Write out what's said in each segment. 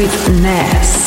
with Ness.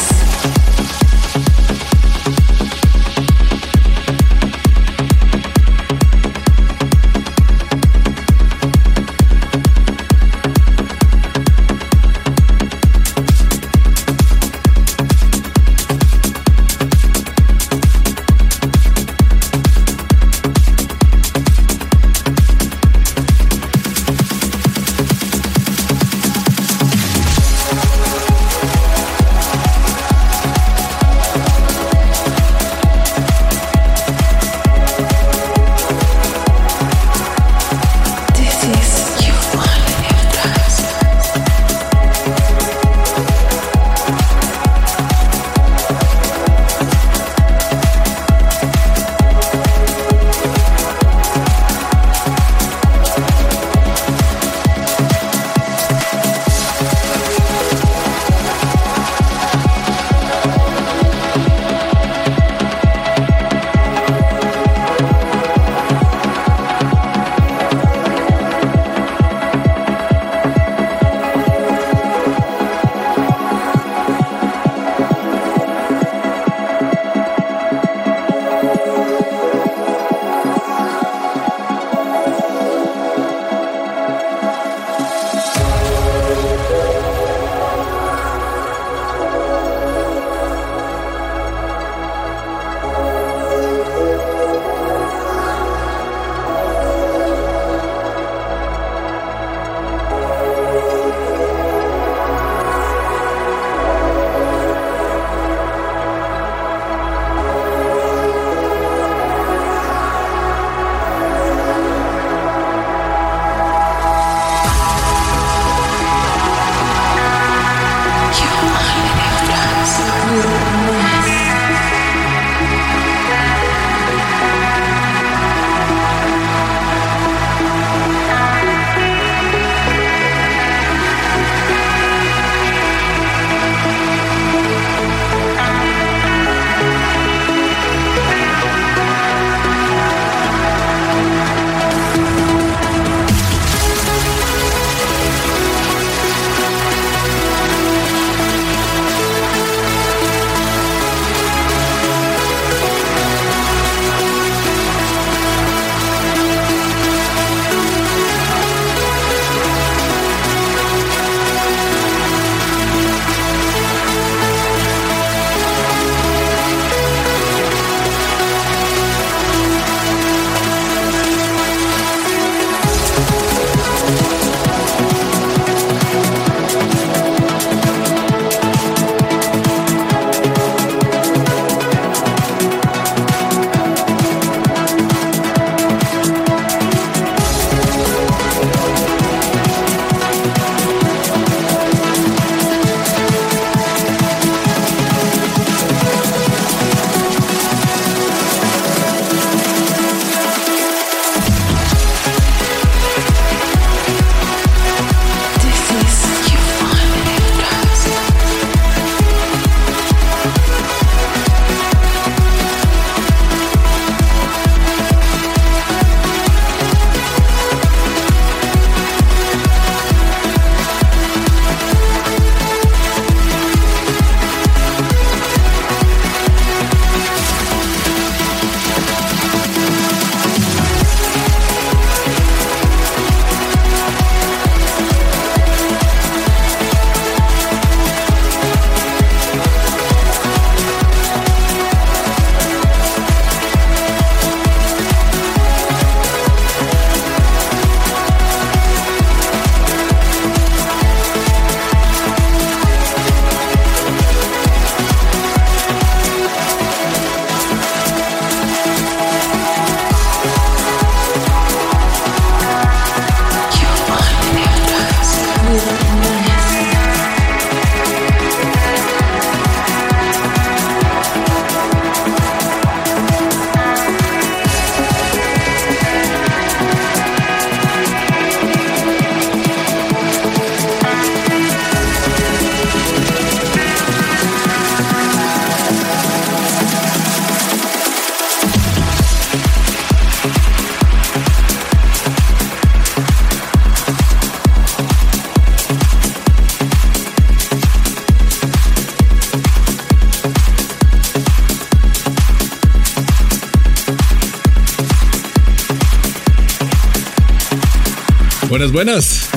Buenas.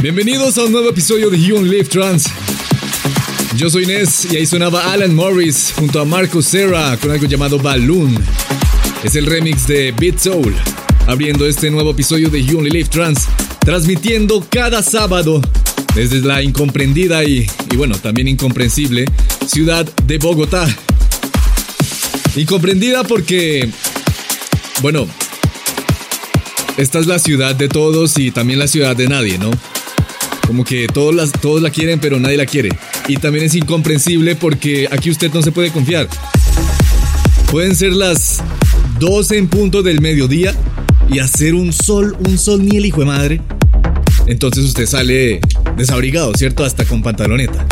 Bienvenidos a un nuevo episodio de You Live Trans. Yo soy Inés y ahí sonaba Alan Morris junto a Marco Serra con algo llamado Balloon. Es el remix de Beat Soul, abriendo este nuevo episodio de You Only Live Trans, transmitiendo cada sábado desde la incomprendida y, y bueno, también incomprensible ciudad de Bogotá. Incomprendida porque, bueno, esta es la ciudad de todos y también la ciudad de nadie, ¿no? Como que todos, todos la quieren, pero nadie la quiere. Y también es incomprensible porque aquí usted no se puede confiar. Pueden ser las 12 en punto del mediodía y hacer un sol, un sol ni el hijo de madre. Entonces usted sale desabrigado, ¿cierto? Hasta con pantaloneta.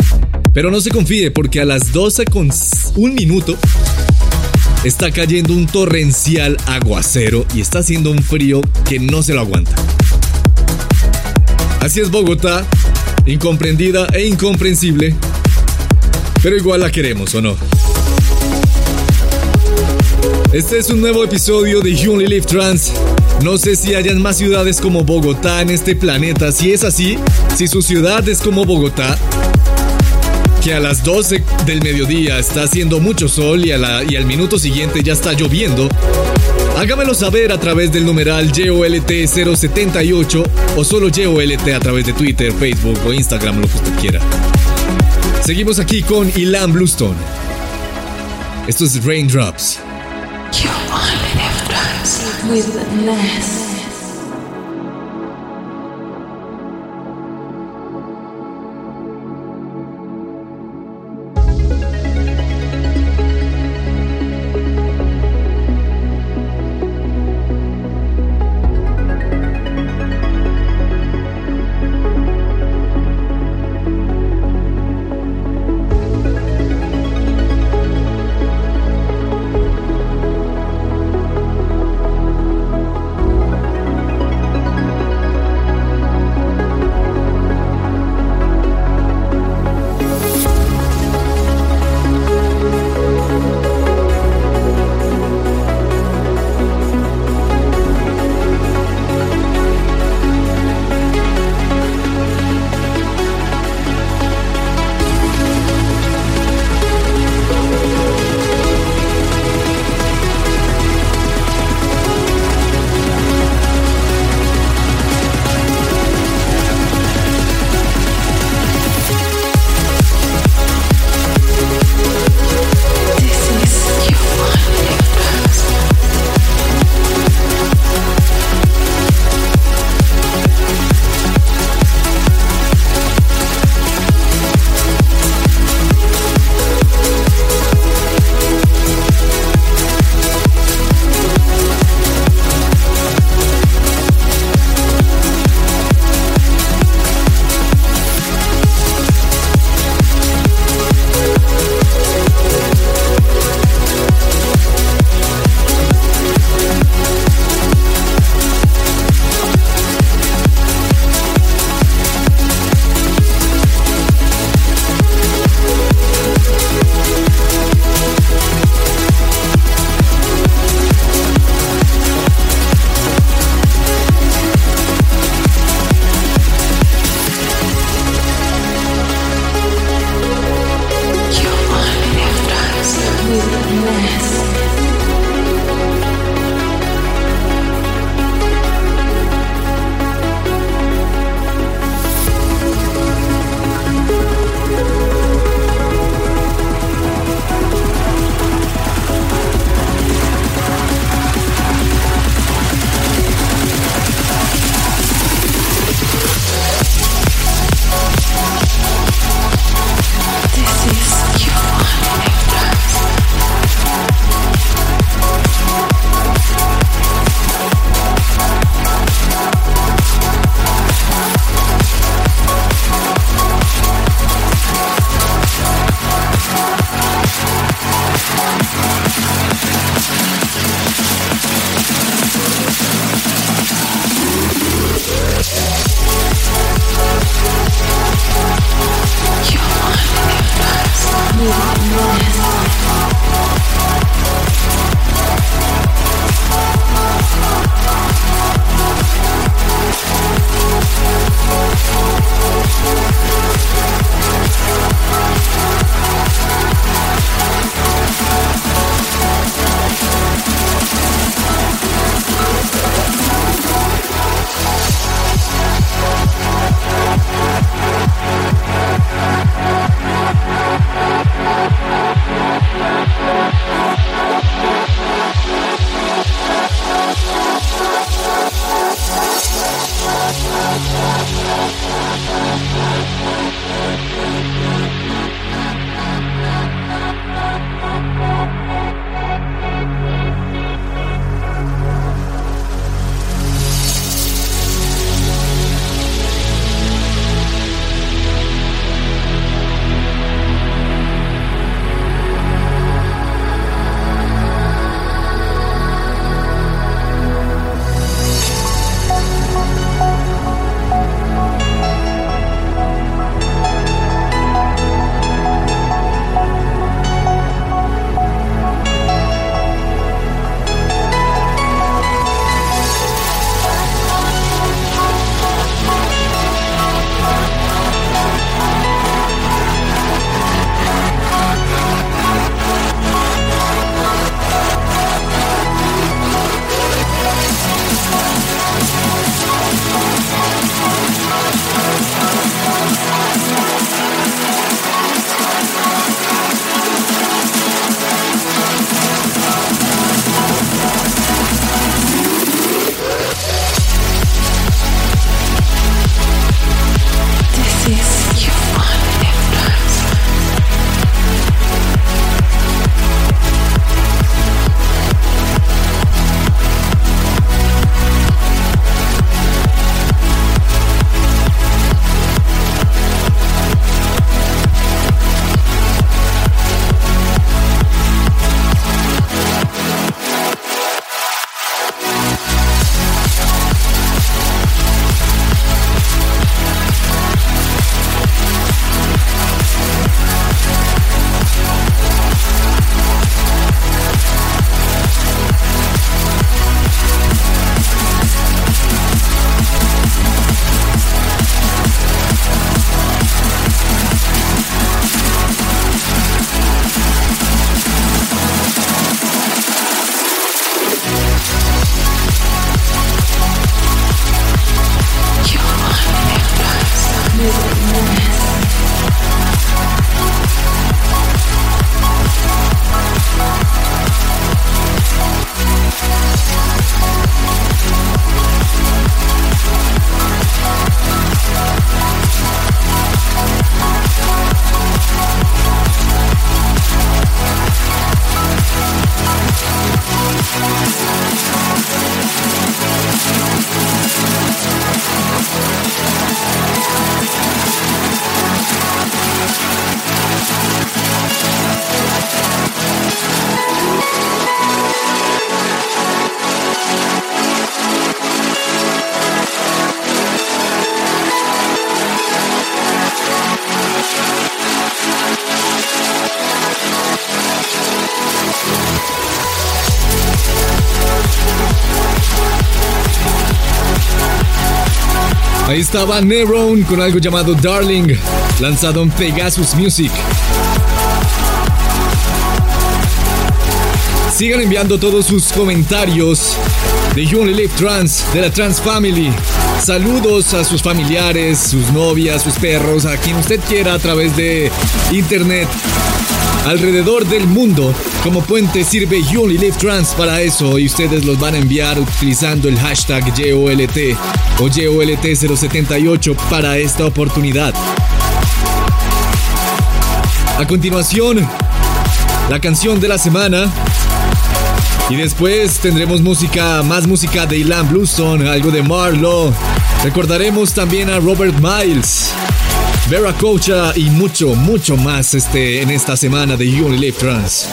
Pero no se confíe porque a las 12 con un minuto está cayendo un torrencial aguacero y está haciendo un frío que no se lo aguanta. Así es Bogotá, incomprendida e incomprensible, pero igual la queremos, ¿o no? Este es un nuevo episodio de You Only Live Trans. No sé si hayan más ciudades como Bogotá en este planeta. Si es así, si su ciudad es como Bogotá, que a las 12 del mediodía está haciendo mucho sol y, y al minuto siguiente ya está lloviendo, hágamelo saber a través del numeral JOLT078 o solo JOLT a través de Twitter, Facebook o Instagram, lo que usted quiera. Seguimos aquí con Ilan Bluestone. Esto es Raindrops. You only live with Ness. Estaba Neron con algo llamado Darling, lanzado en Pegasus Music. Sigan enviando todos sus comentarios de You Only Live Trans, de la Trans Family. Saludos a sus familiares, sus novias, sus perros, a quien usted quiera a través de internet. Alrededor del mundo, como puente sirve You Trans para eso y ustedes los van a enviar utilizando el hashtag YOLT o YOLT078 para esta oportunidad. A continuación, la canción de la semana. Y después tendremos música, más música de Ilan Bluestone, algo de Marlowe. Recordaremos también a Robert Miles, Vera Cocha y mucho, mucho más este, en esta semana de You Trans.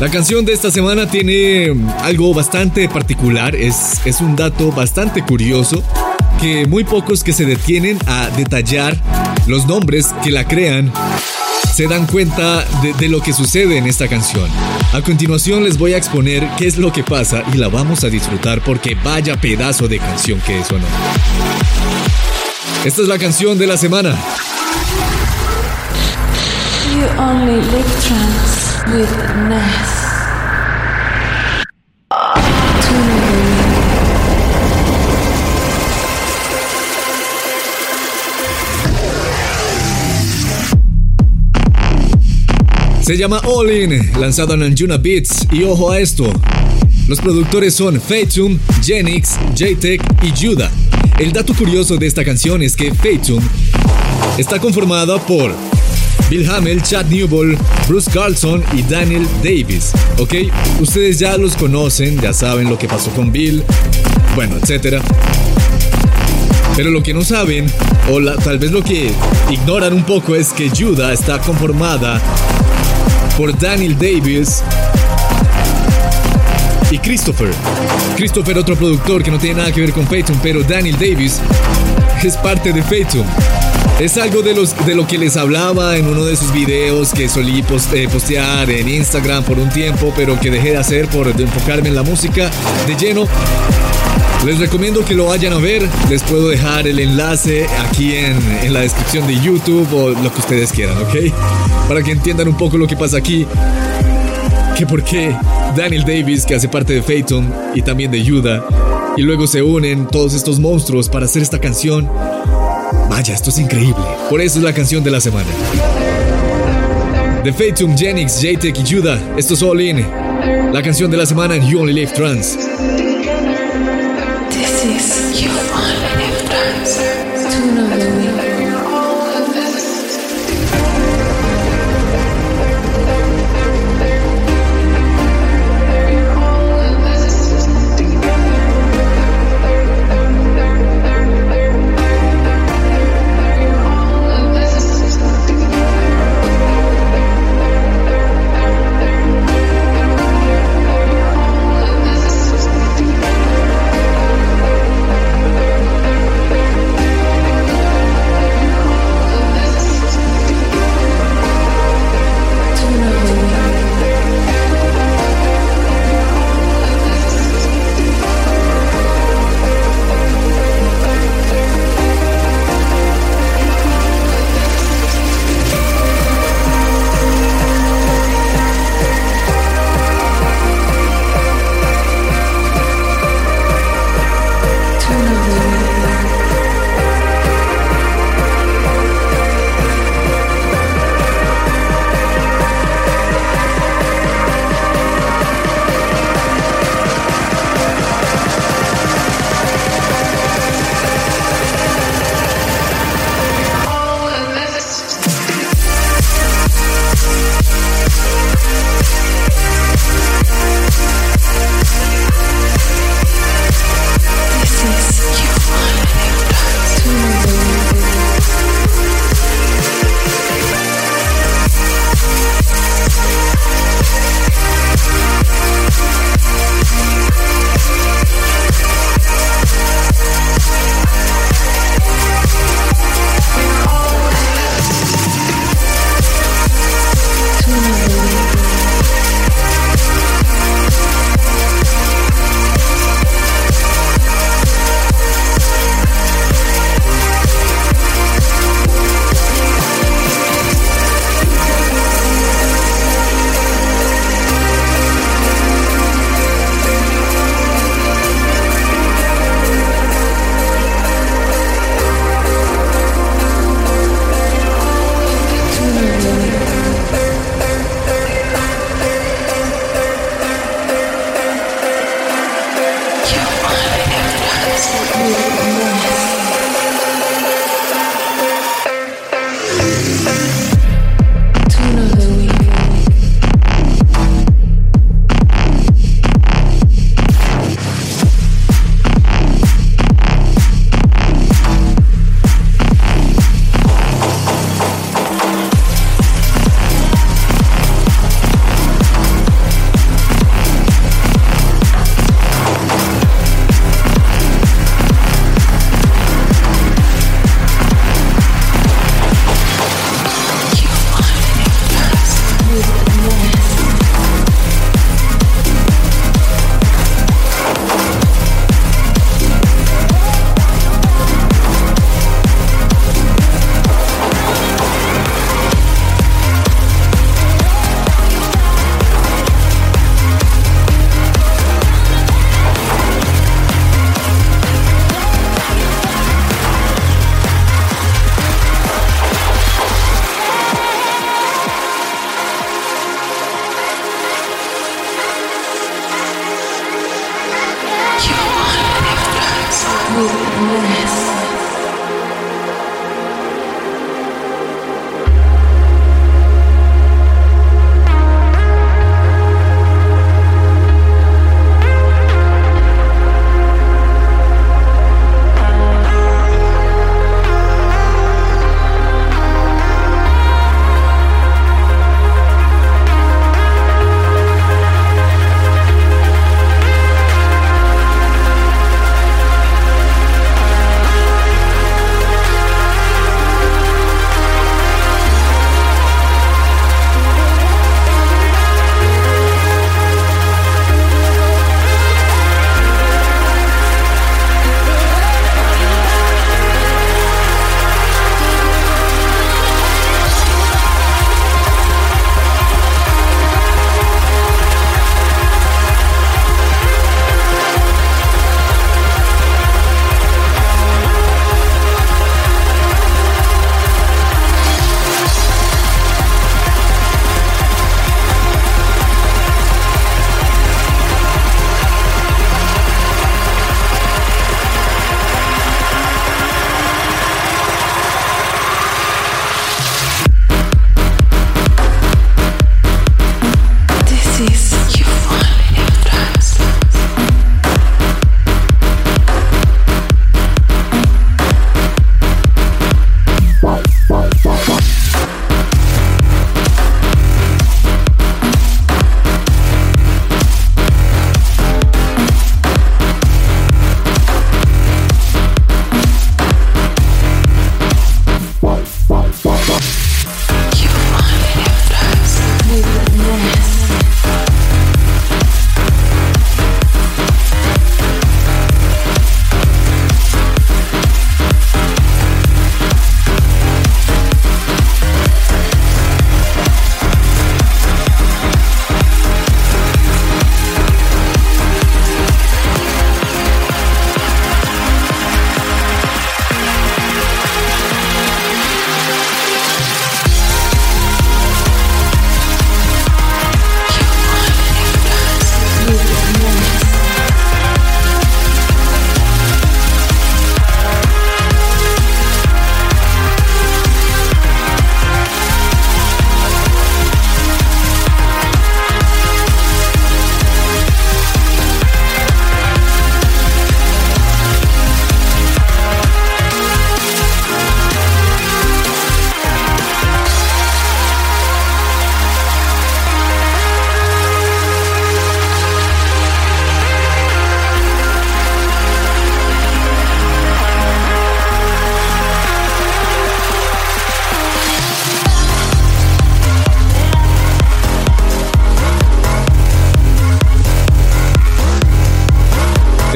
La canción de esta semana tiene algo bastante particular, es, es un dato bastante curioso que muy pocos que se detienen a detallar los nombres que la crean se dan cuenta de, lo que sucede en esta canción. A continuación les voy a exponer qué es lo que pasa y la vamos a disfrutar porque vaya pedazo de canción que es o no. Esta es la canción de la semana. You only live trans Se llama All In, lanzado en Anjuna Beats y ojo a esto. Los productores son Fatum, Genix, JTech y Judah. El dato curioso de esta canción es que Fatum está conformada por Bill Hamel, Chad Newbold, Bruce Carlson y Daniel Davis. ¿Ok? Ustedes ya los conocen, ya saben lo que pasó con Bill, bueno, etcétera. Pero lo que no saben, o tal vez lo que ignoran un poco, es que Judah está conformada por Daniel Davis y Christopher. Christopher, otro productor que no tiene nada que ver con Peyton, pero Daniel Davis es parte de Peyton. Es algo de, los, de lo que les hablaba en uno de sus videos que solí eh, postear en Instagram por un tiempo, pero que dejé de hacer por enfocarme en la música de lleno. Les recomiendo que lo vayan a ver. Les puedo dejar el enlace aquí en, en, la descripción de YouTube o lo que ustedes quieran, ¿ok? Para que entiendan un poco lo que pasa aquí. Que por qué Daniel Davis, que hace parte de Phaeton y también de Yuda, y luego se unen todos estos monstruos para hacer esta canción. Vaya, esto es increíble. Por eso es la canción de la semana. The Fatum, Genix, JTEC y Judah. Esto es All In. La canción de la semana en You Only Live Trans. This is You Only Live Trans.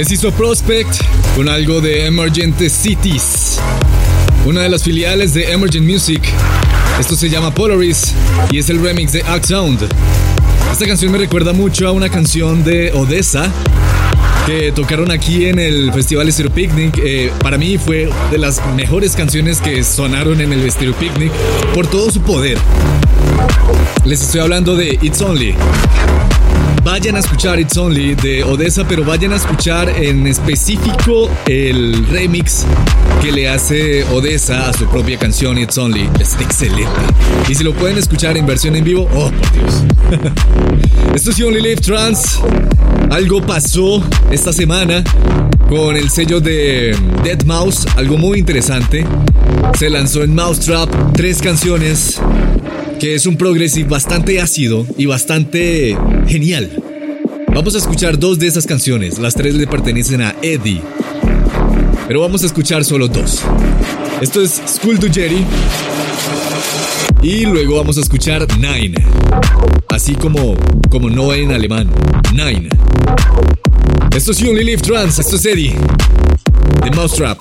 Es hizo Prospect con algo de Emergent Cities, una de las filiales de Emergent Music. Esto se llama Polaris y es el remix de Act Sound. Esta canción me recuerda mucho a una canción de Odessa que tocaron aquí en el Festival Stereo Picnic. Eh, para mí fue de las mejores canciones que sonaron en el Stereo Picnic por todo su poder. Les estoy hablando de It's Only. Vayan a escuchar It's Only de Odessa, pero vayan a escuchar en específico el remix que le hace Odessa a su propia canción It's Only. Es excelente. Y si lo pueden escuchar en versión en vivo, oh por Dios. Esto es You Only Live Trans. Algo pasó esta semana con el sello de Dead Mouse, algo muy interesante. Se lanzó en Mousetrap tres canciones que es un progressive bastante ácido y bastante genial. Vamos a escuchar dos de esas canciones, las tres le pertenecen a Eddie, pero vamos a escuchar solo dos. Esto es School to Jerry. Y luego vamos a escuchar Nine, así como, como no en alemán, Nine. Esto es You Only Live Trans, esto es Eddie, de Mousetrap.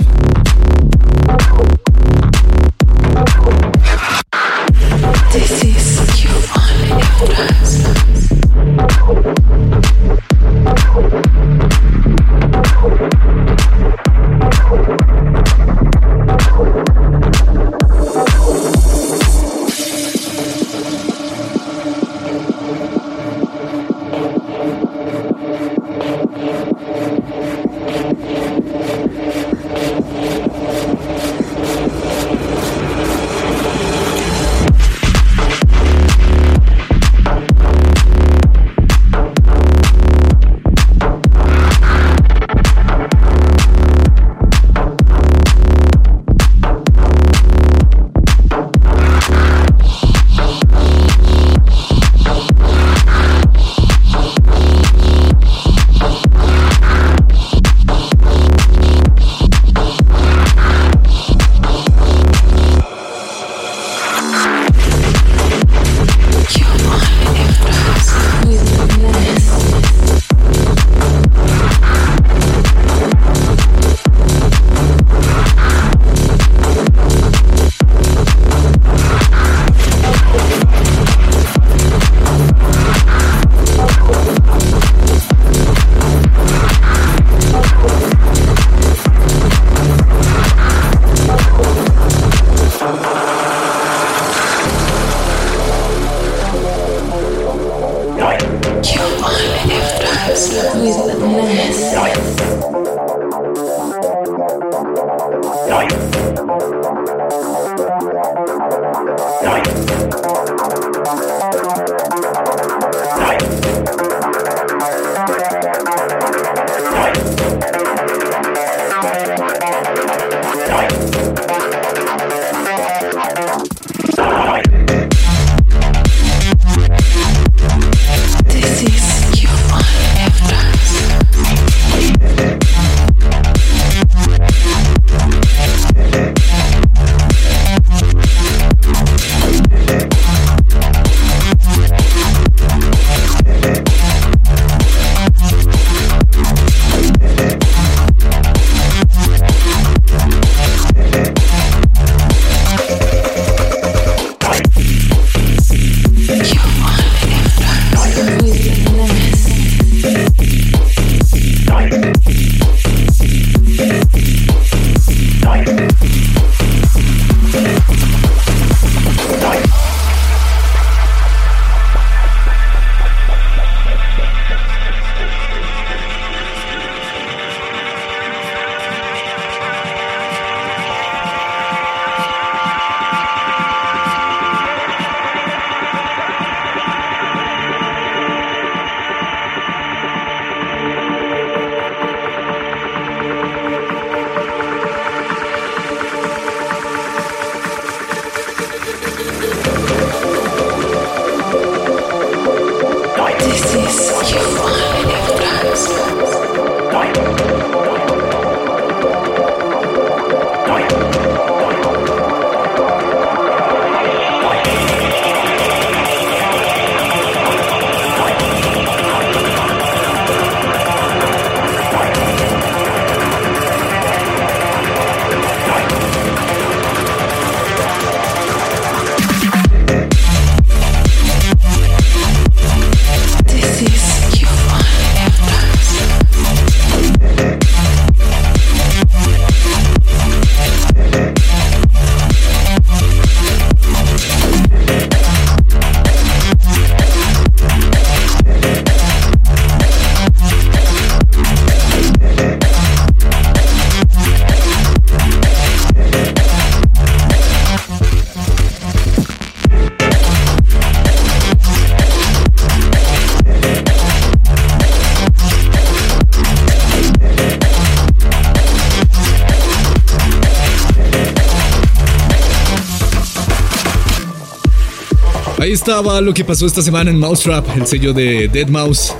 Ahí estaba lo que pasó esta semana en Mousetrap, el sello de Dead Mouse.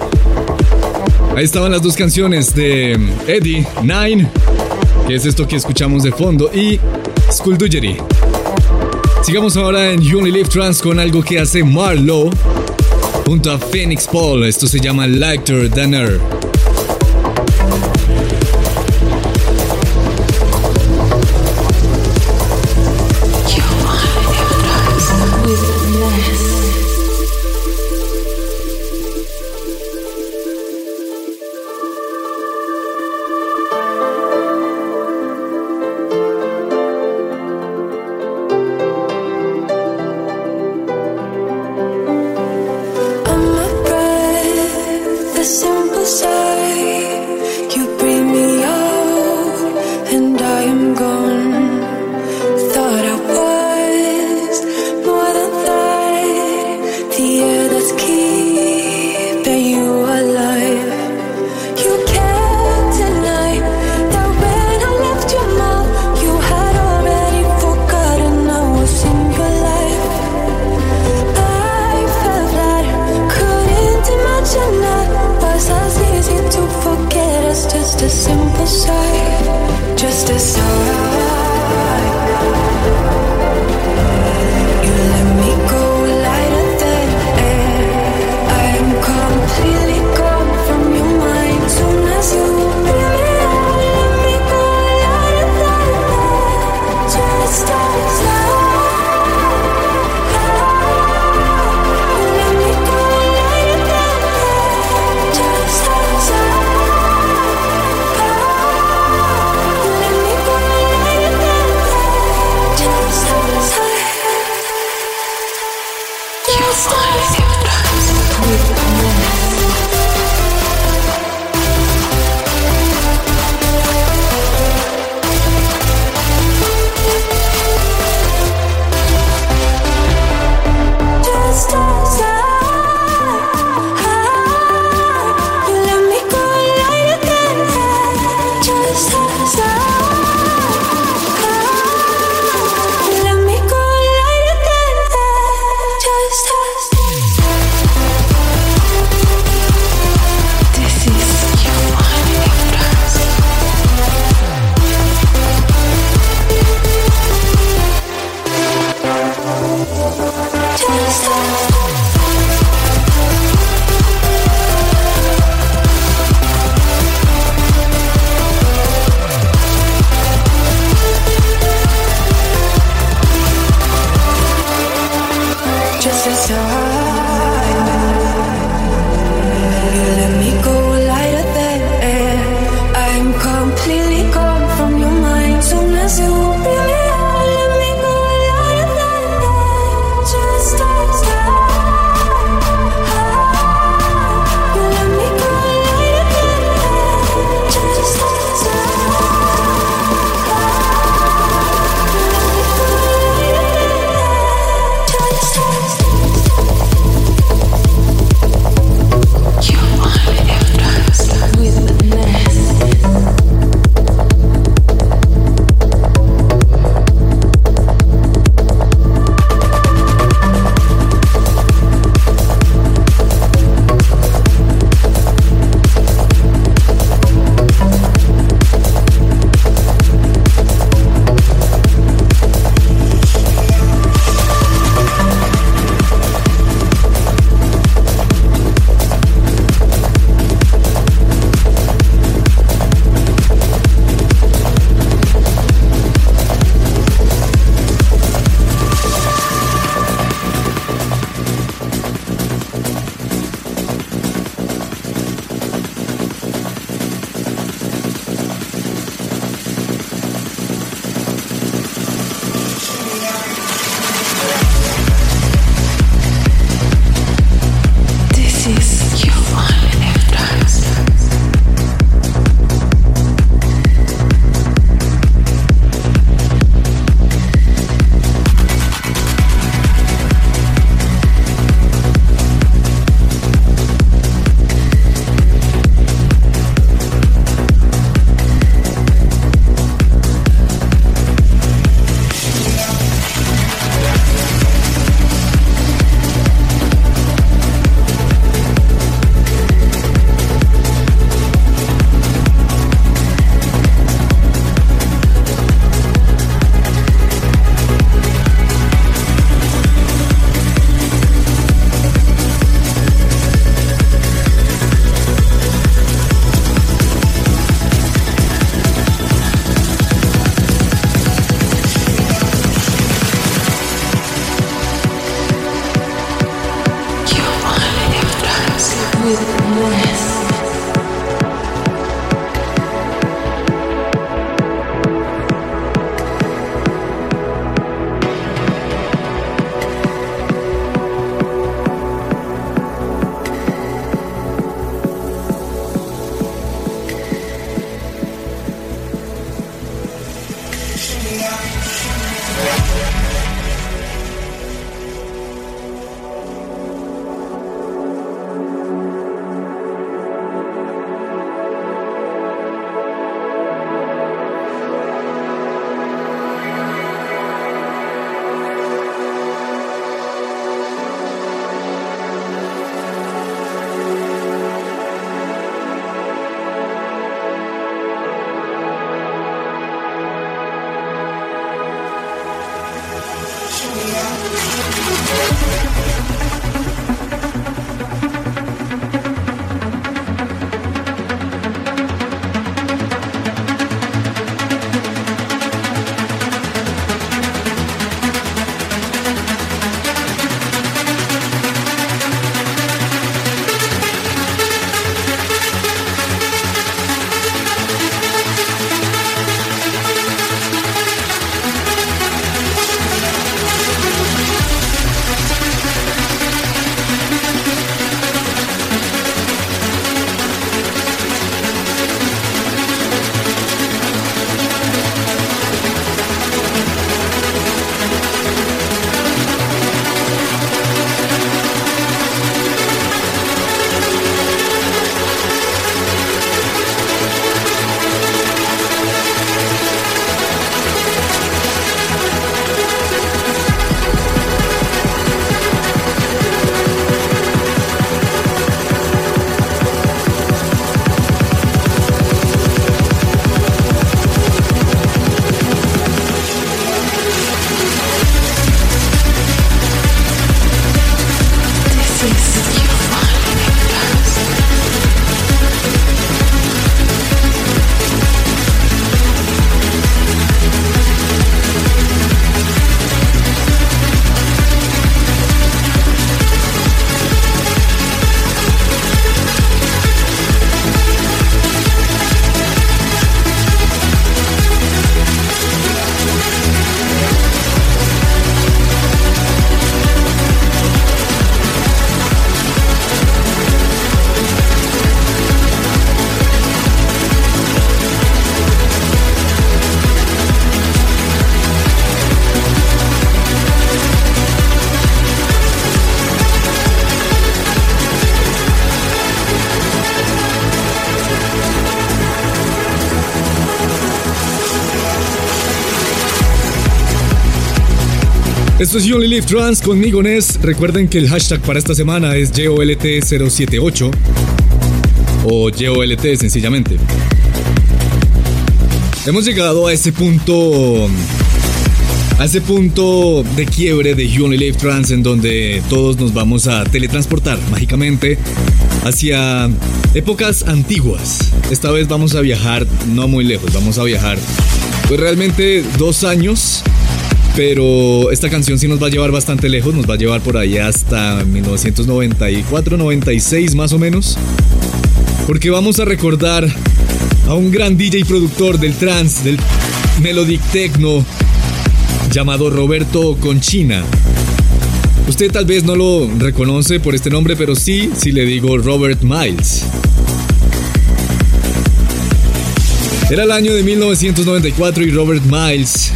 Ahí estaban las dos canciones de Eddie, Nine, que es esto que escuchamos de fondo, y Skullduggery. Sigamos ahora en You Trans con algo que hace Marlowe junto a Phoenix Paul. Esto se llama Lighter Than. Esto es You Trans conmigo Nes. Recuerden que el hashtag para esta semana es YOLT078 o YOLT sencillamente. Hemos llegado a ese punto a ese punto de quiebre de You Trans en donde todos nos vamos a teletransportar mágicamente hacia épocas antiguas. Esta vez vamos a viajar no muy lejos, vamos a viajar pues realmente dos años pero esta canción sí nos va a llevar bastante lejos, nos va a llevar por ahí hasta 1994, 96 más o menos. Porque vamos a recordar a un gran DJ productor del trance, del melodic techno, llamado Roberto Conchina. Usted tal vez no lo reconoce por este nombre, pero sí si le digo Robert Miles. Era el año de 1994 y Robert Miles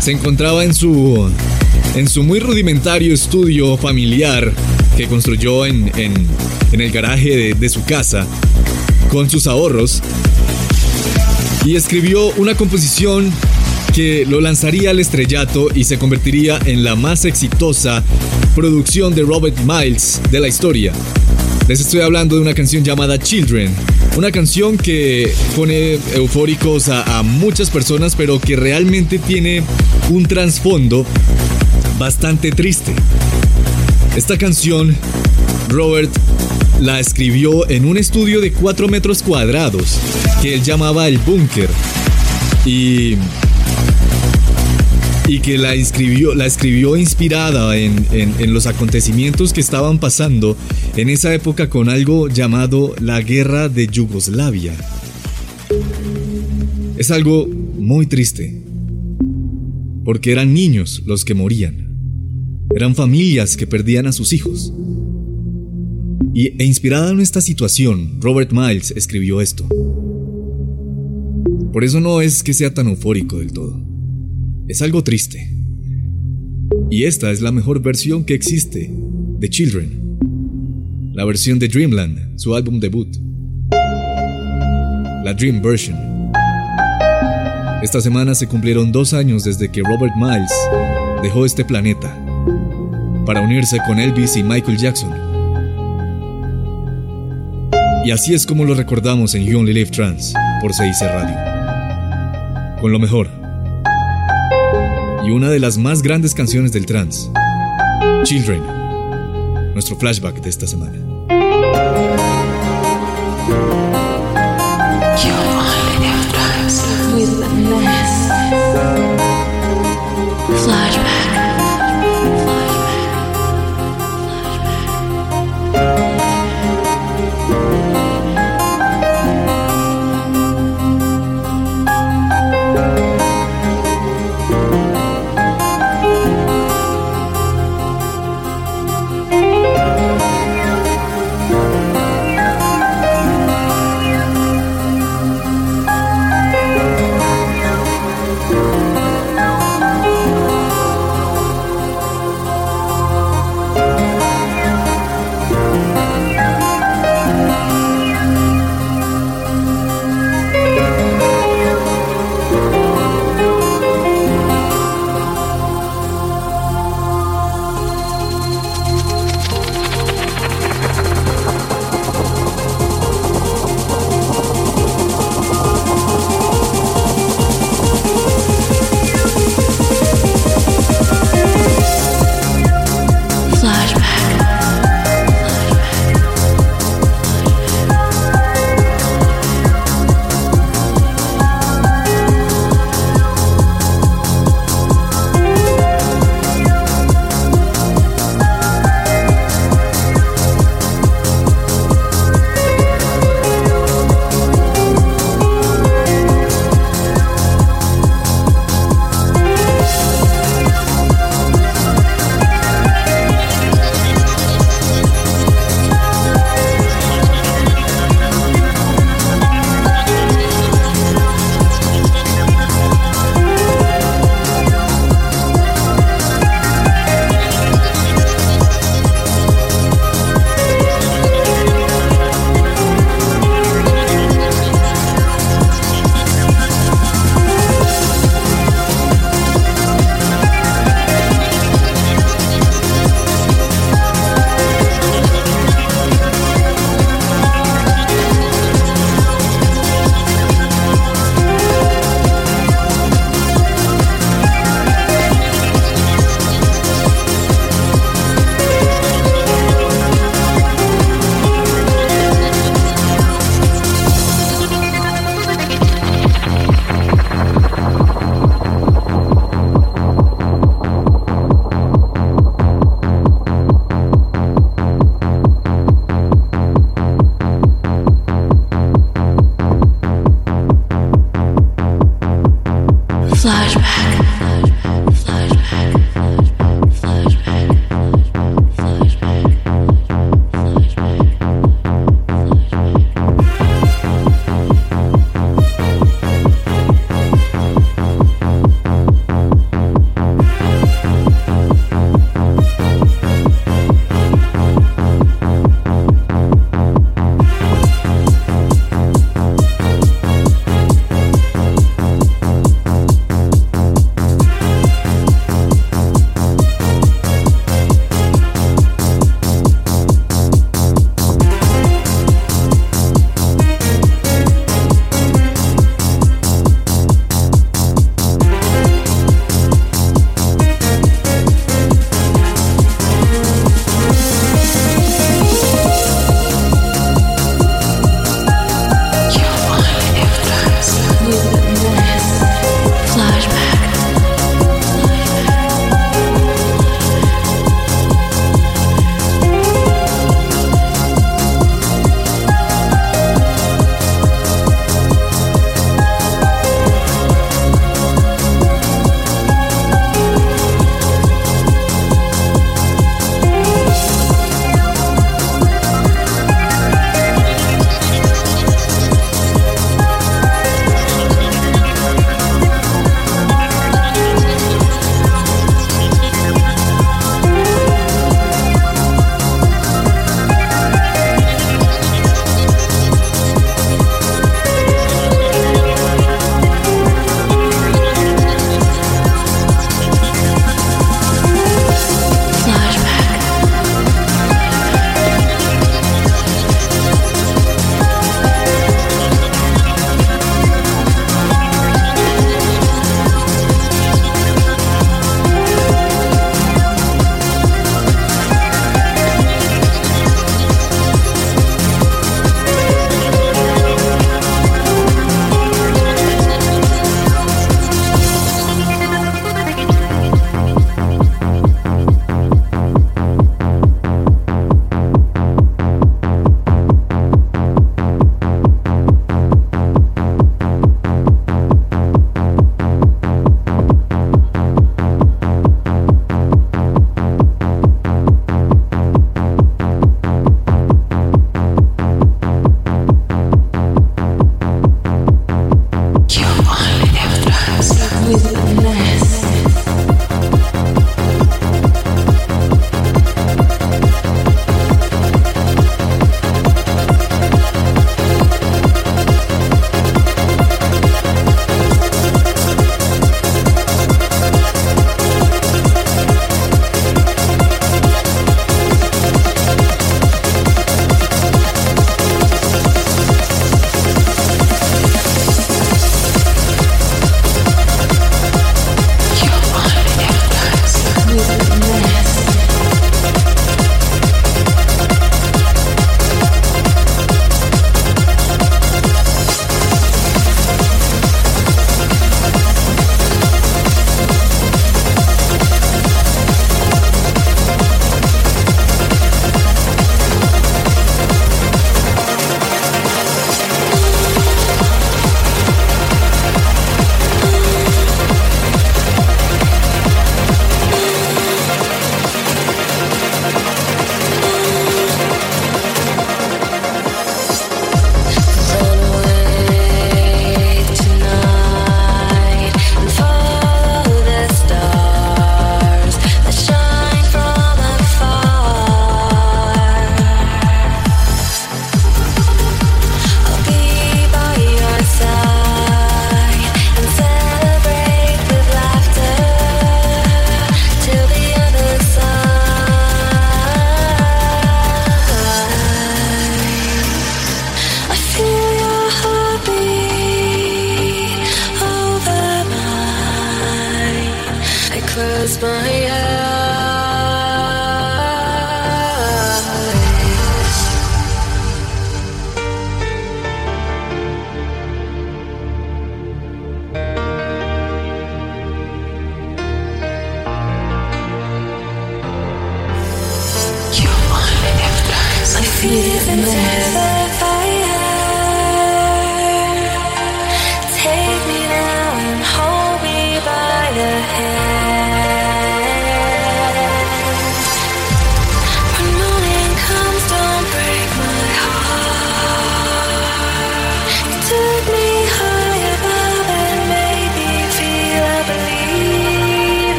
se encontraba en su, en su muy rudimentario estudio familiar que construyó en, el garaje de, de su casa con sus ahorros y escribió una composición que lo lanzaría al estrellato y se convertiría en la más exitosa producción de Robert Miles de la historia. Les estoy hablando de una canción llamada Children, una canción que pone eufóricos a, muchas personas, pero que realmente tiene un trasfondo bastante triste. Esta canción, Robert la escribió en un estudio de 4 metros cuadrados que él llamaba el búnker. Y y que la escribió, la escribió inspirada en, los acontecimientos que estaban pasando en esa época con algo llamado la guerra de Yugoslavia. Es algo muy triste, porque eran niños los que morían, eran familias que perdían a sus hijos. Y, e inspirada en esta situación, Robert Miles escribió esto. Por eso no es que sea tan eufórico del todo es algo triste. Y esta es la mejor versión que existe de Children, la versión de Dreamland, su álbum debut, la Dream Version. Esta semana se cumplieron dos años desde que Robert Miles dejó este planeta para unirse con Elvis y Michael Jackson. Y así es como lo recordamos en You Only Live Trans por CIC Radio. Con lo mejor. Una de las más grandes canciones del trance. Children. Nuestro flashback de esta semana.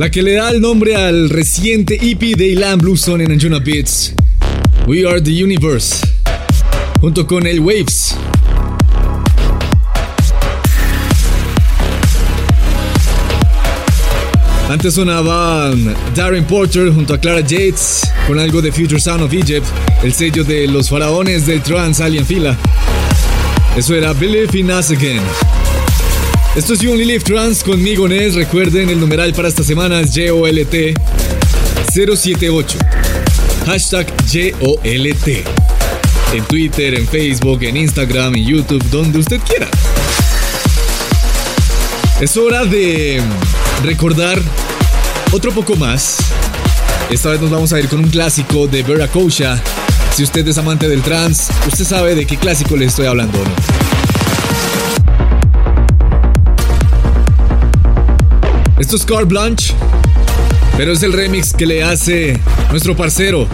La que le da el nombre al reciente EP de Ilan Blueson en Anjuna Beats, We Are the Universe, junto con el Waves. Antes sonaban Darren Porter junto a Clara Yates con algo de Future Sound of Egypt, el sello de los faraones del trans Alien Fila. Eso era Believe in Us Again. Esto es You Only Live Trans conmigo, Nes. Recuerden, el numeral para esta semana es YOLT 078. Hashtag YOLT. En Twitter, en Facebook, en Instagram, en YouTube, donde usted quiera. Es hora de recordar otro poco más. Esta vez nos vamos a ir con un clásico de Vera Kosha. Si usted es amante del trans, usted sabe de qué clásico le estoy hablando, ¿no? Esto es Car Blanche, pero es el remix que le hace nuestro parcero,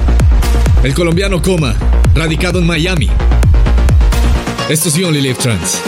el colombiano Coma, radicado en Miami. Esto es Only Live Trans.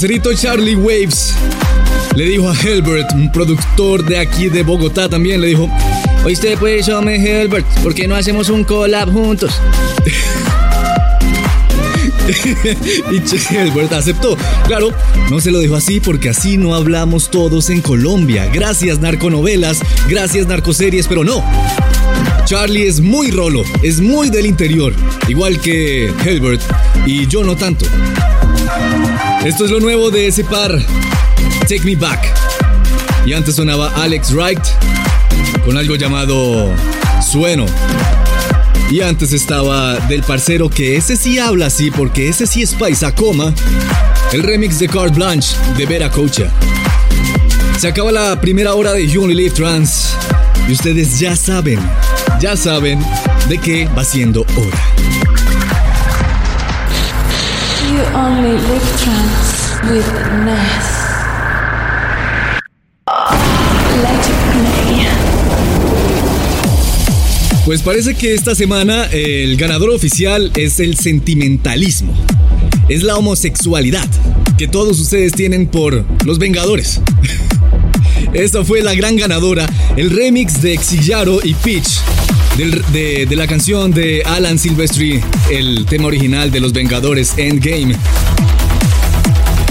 Parcerito Charlie Waves le dijo a Helbert, un productor de aquí de Bogotá también, le dijo, Oíste pues, hombre Helbert, ¿por qué no hacemos un collab juntos? y Helbert aceptó. Claro, no se lo dijo así porque así no hablamos todos en Colombia. Gracias narconovelas, gracias narcoseries, pero no. Charlie es muy rolo, es muy del interior, igual que Helbert, y yo no tanto. Esto es lo nuevo de ese par, Take Me Back. Y antes sonaba Alex Wright con algo llamado Sueno. Y antes estaba del parcero que ese sí habla así porque ese sí es paisa coma. El remix de Carte Blanche de Vera Cocha. Se acaba la primera hora de You Only Live Trans. Y ustedes ya saben, ya saben de qué va siendo hora. Only live with Ness. Pues parece que esta semana el ganador oficial es el sentimentalismo. Es la homosexualidad que todos ustedes tienen por los Vengadores. Esta fue la gran ganadora, el remix de Xillaro y Peach del- de, de la canción de Alan Silvestri, el tema original de los Vengadores Endgame.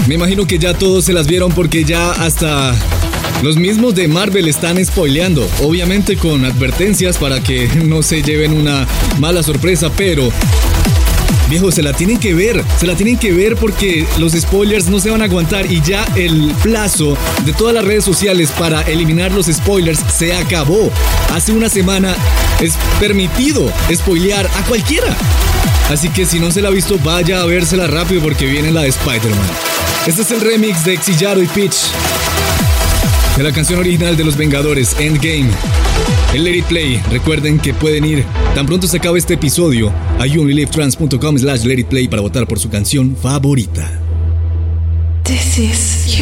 Me imagino que ya todos se las vieron porque ya hasta los mismos de Marvel están spoileando, obviamente con advertencias para que no se lleven una mala sorpresa, pero viejo, se la tienen que ver, se la tienen que ver porque los spoilers no se van a aguantar y ya el plazo de todas las redes sociales para eliminar los spoilers se acabó. Hace una semana es permitido spoilear a cualquiera. Así que si no se la ha visto, vaya a vérsela rápido porque viene la de Spider-Man. Este es el remix de Xillaro y Peach de la canción original de Los Vengadores, Endgame. El Let It Play, recuerden que pueden ir tan pronto se acabe este episodio a youonlylivetrans.com slash play para votar por su canción favorita. This is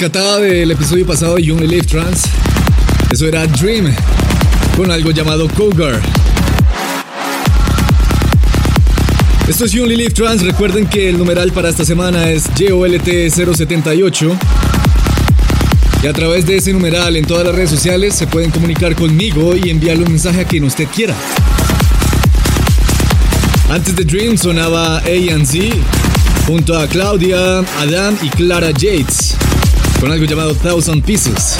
Rescatada del episodio pasado de You Only Live Trans. Eso era Dream, con algo llamado Cougar. Esto es Only Live Trans. Recuerden que el numeral para esta semana es JOLT078. Y a través de ese numeral en todas las redes sociales se pueden comunicar conmigo y enviarle un mensaje a quien usted quiera. Antes de Dream sonaba A&Z junto a Claudia, Adam y Clara Yates con algo llamado Thousand Pieces.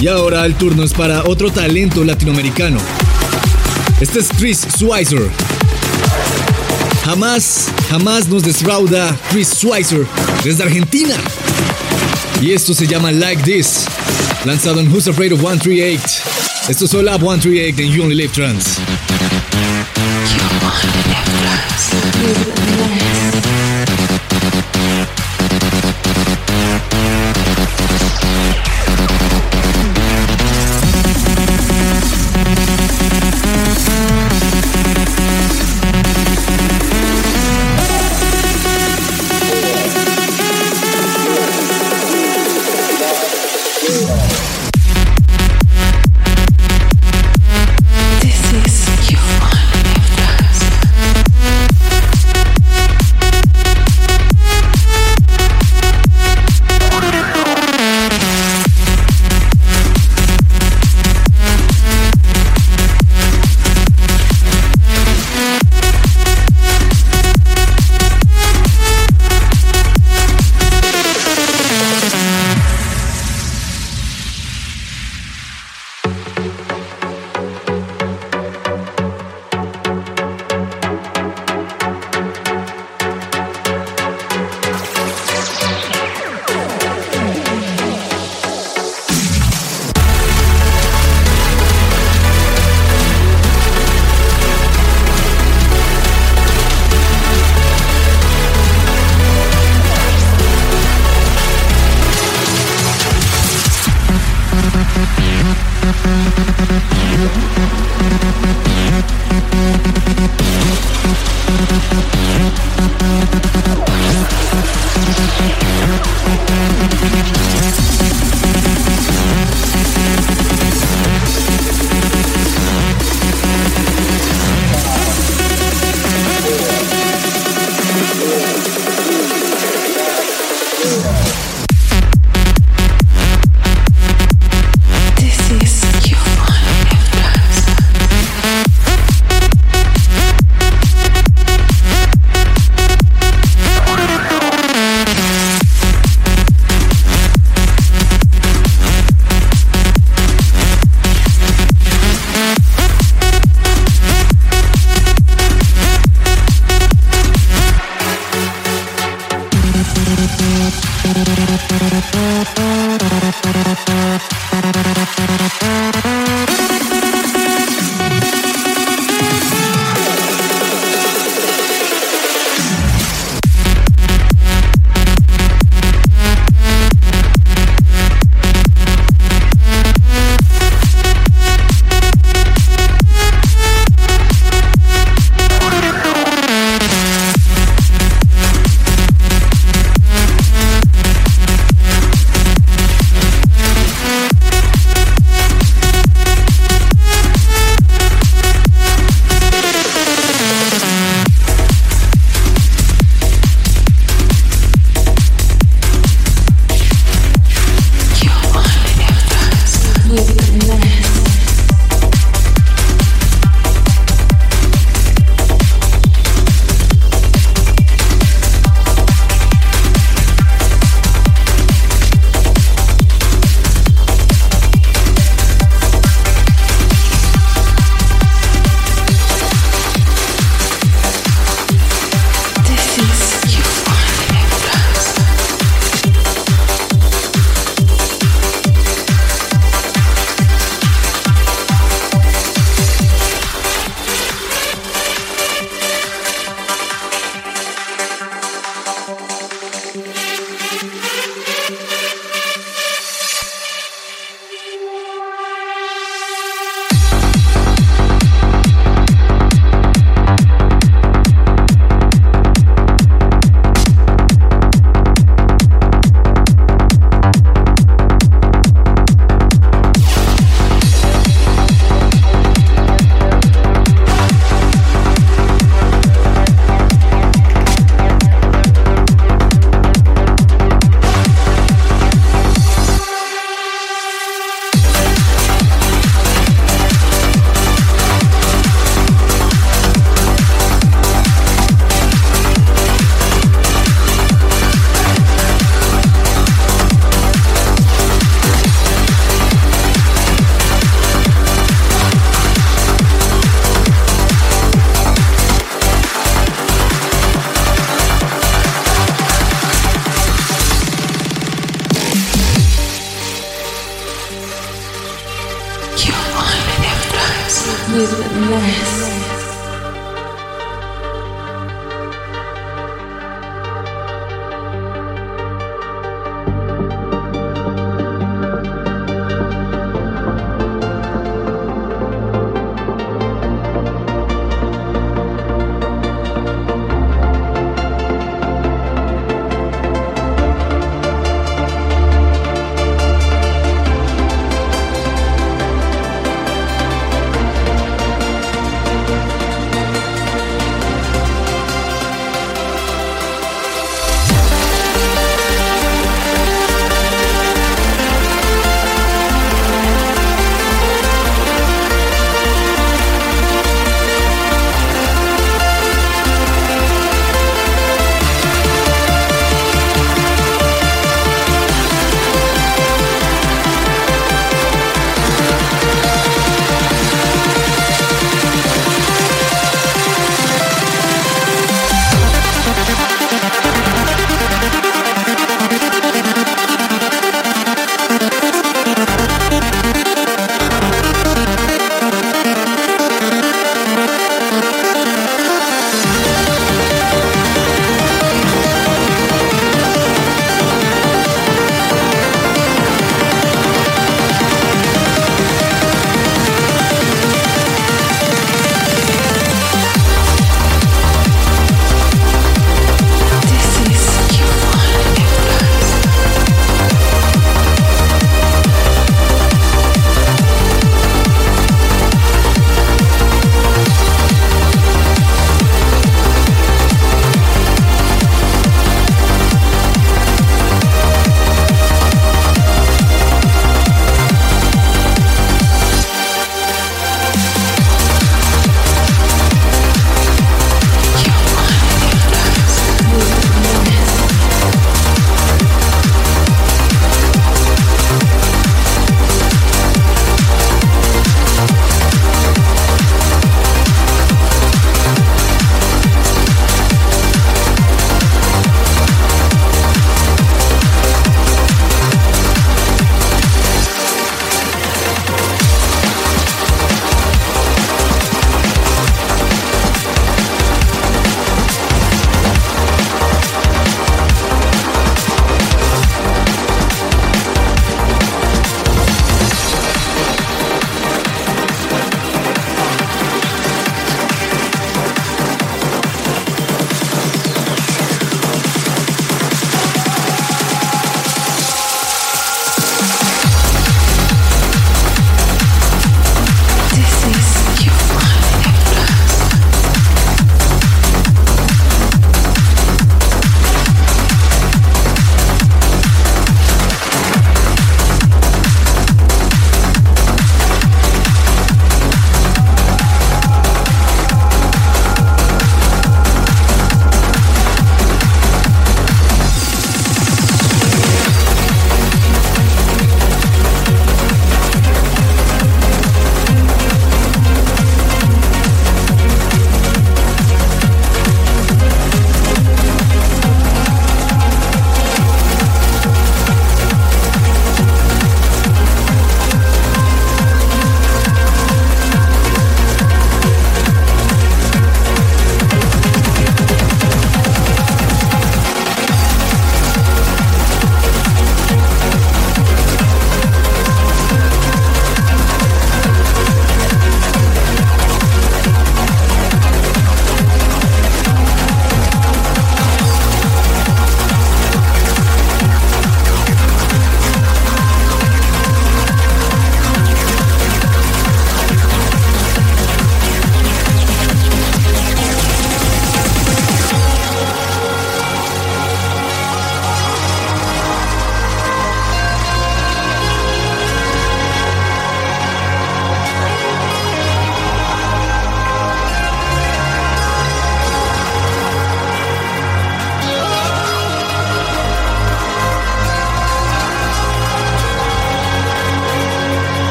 Y ahora el turno es para otro talento latinoamericano. Este es Chris Schweizer. Jamás, jamás nos defrauda Chris Schweizer desde Argentina. Y esto se llama Like This, lanzado en Who's Afraid of 138. Esto es Up 138 en You Only Live You Only Live Trans.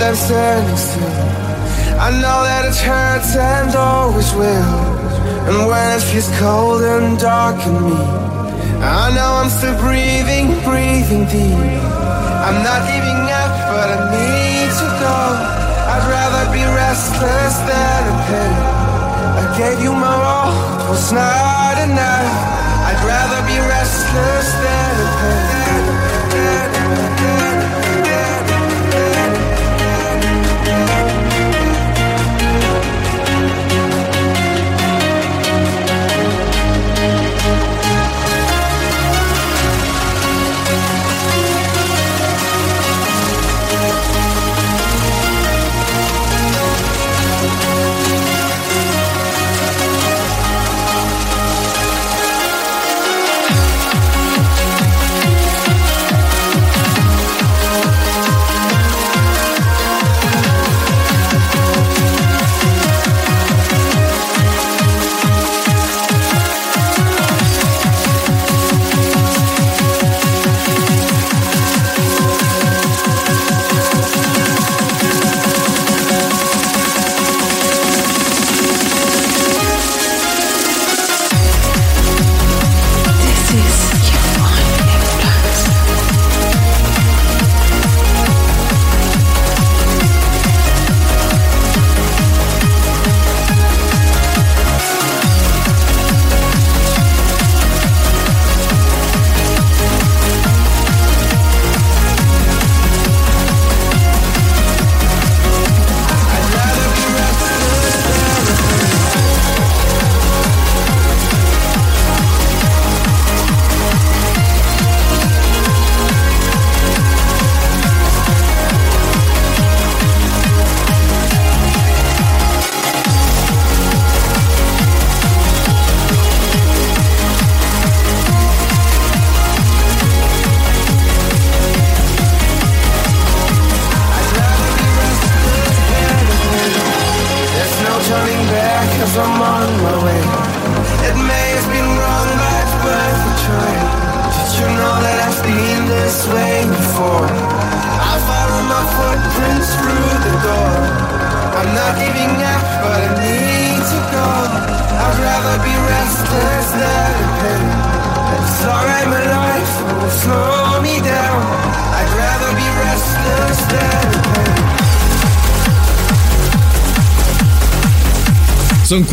I'm standing still. I know that it hurts and always will. And when it feels cold and dark in me, I know I'm still breathing, breathing deep. I'm not giving up, but I need to go. I'd rather be restless than in pain. I gave you my all, it was not enough. I'd rather be restless than in This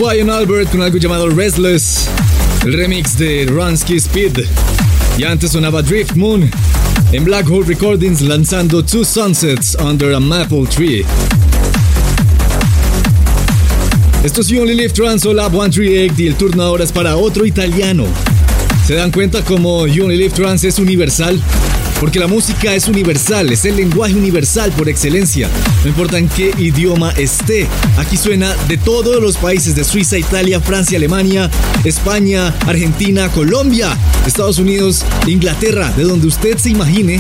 Quiet Albert con algo llamado Restless, el remix de Runsky Speed. Y antes sonaba Drift Moon en Black Hole Recordings lanzando Two Sunsets Under a Maple Tree. Esto es You Only Live Trans Lab 138 y el turno ahora es para otro italiano. ¿Se dan cuenta como You Only Live Trans es universal? Porque la música es universal, es el lenguaje universal por excelencia. No importa en qué idioma esté. Aquí suena de todos los países de Suiza, Italia, Francia, Alemania, España, Argentina, Colombia, Estados Unidos, Inglaterra, de donde usted se imagine.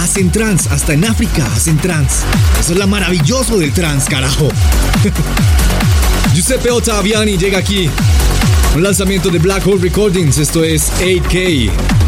Hacen trans, hasta en África hacen trans. Eso es lo maravilloso del trans, carajo. Giuseppe Ottaviani llega aquí. Un lanzamiento de Black Hole Recordings, esto es 8K.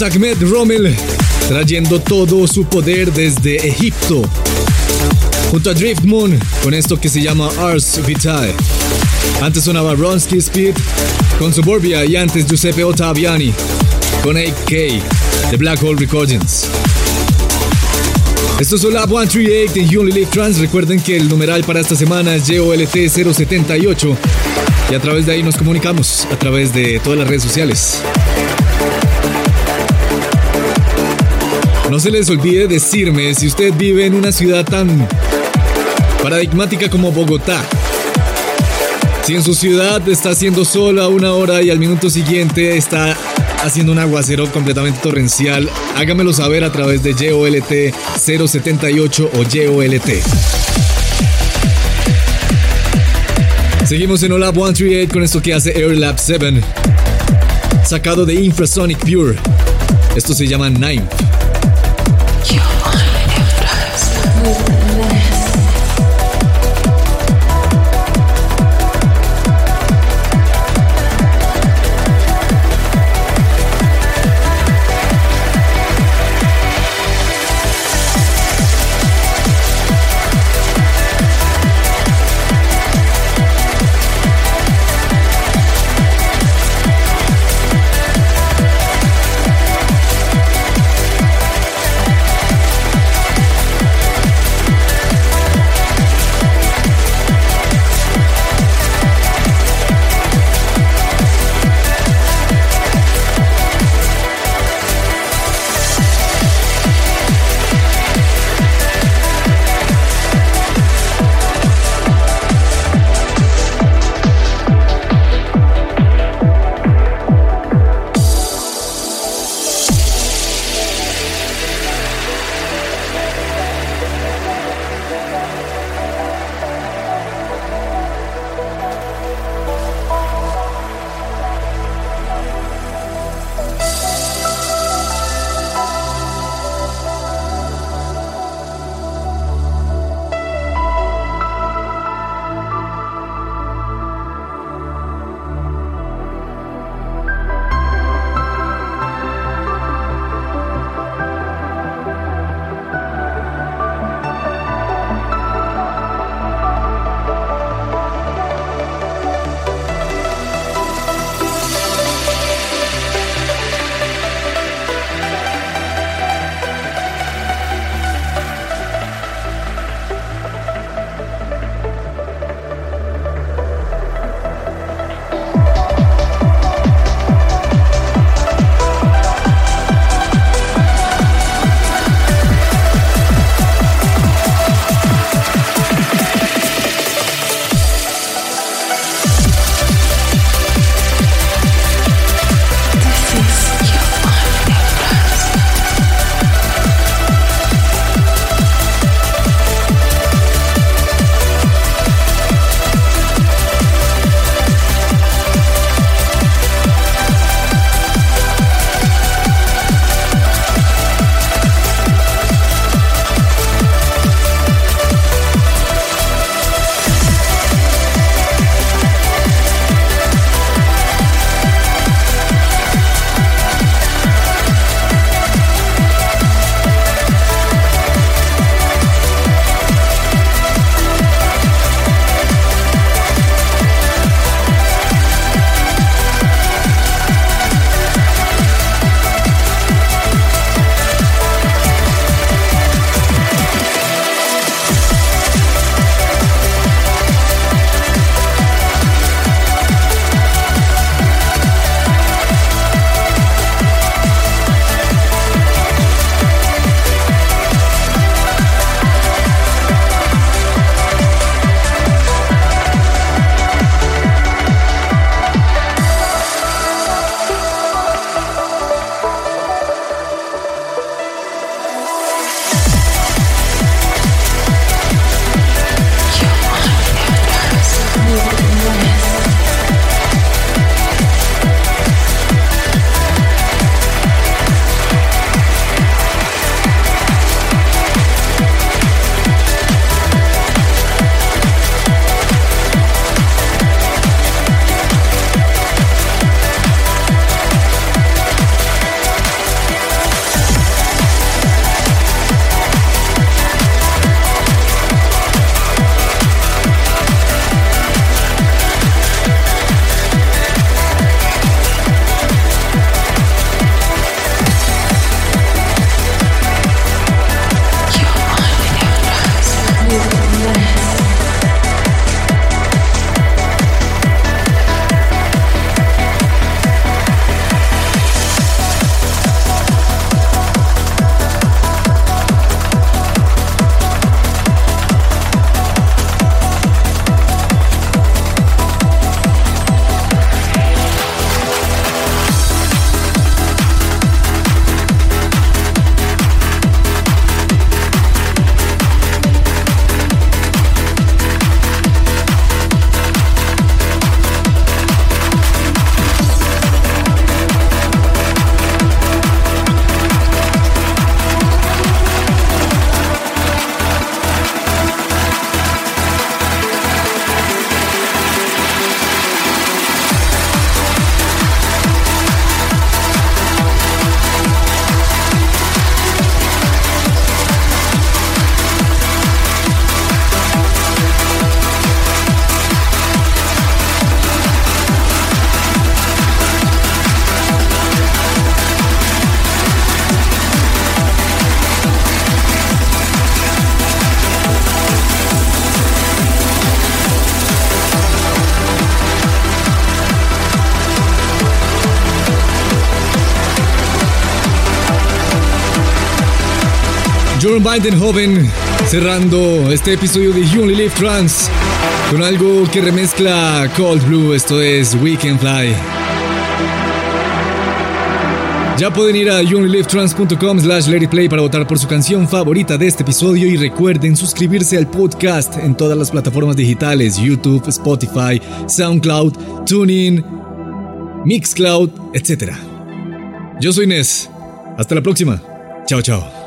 Está Ahmed Rommel trayendo todo su poder desde Egipto. Junto a Drift Moon con esto que se llama Ars Vitae. Antes sonaba Ronsky Speed con Suburbia y antes Giuseppe Ottaviani con AK de Black Hole Recordings. Esto es Lab 138 en You Only Trans. Recuerden que el numeral para esta semana es JOLT 078 y a través de ahí nos comunicamos, a través de todas las redes sociales. No se les olvide decirme si usted vive en una ciudad tan paradigmática como Bogotá. Si en su ciudad está haciendo sol a una hora y al minuto siguiente está haciendo un aguacero completamente torrencial, hágamelo saber a través de JOLT 078 o JOLT. Seguimos en Olab 138 con esto que hace AirLab 7, sacado de Infrasonic Pure. Esto se llama Nine. Jordan Bidenhoven cerrando este episodio de You Only Live Trans con algo que remezcla Cold Blue. Esto es Weekend Fly. Ya pueden ir a younglivetrans.com slash play para votar por su canción favorita de este episodio y recuerden suscribirse al podcast en todas las plataformas digitales, YouTube, Spotify, SoundCloud, TuneIn, Mixcloud, etc. Yo soy Nes. Hasta la próxima. Chao, chao.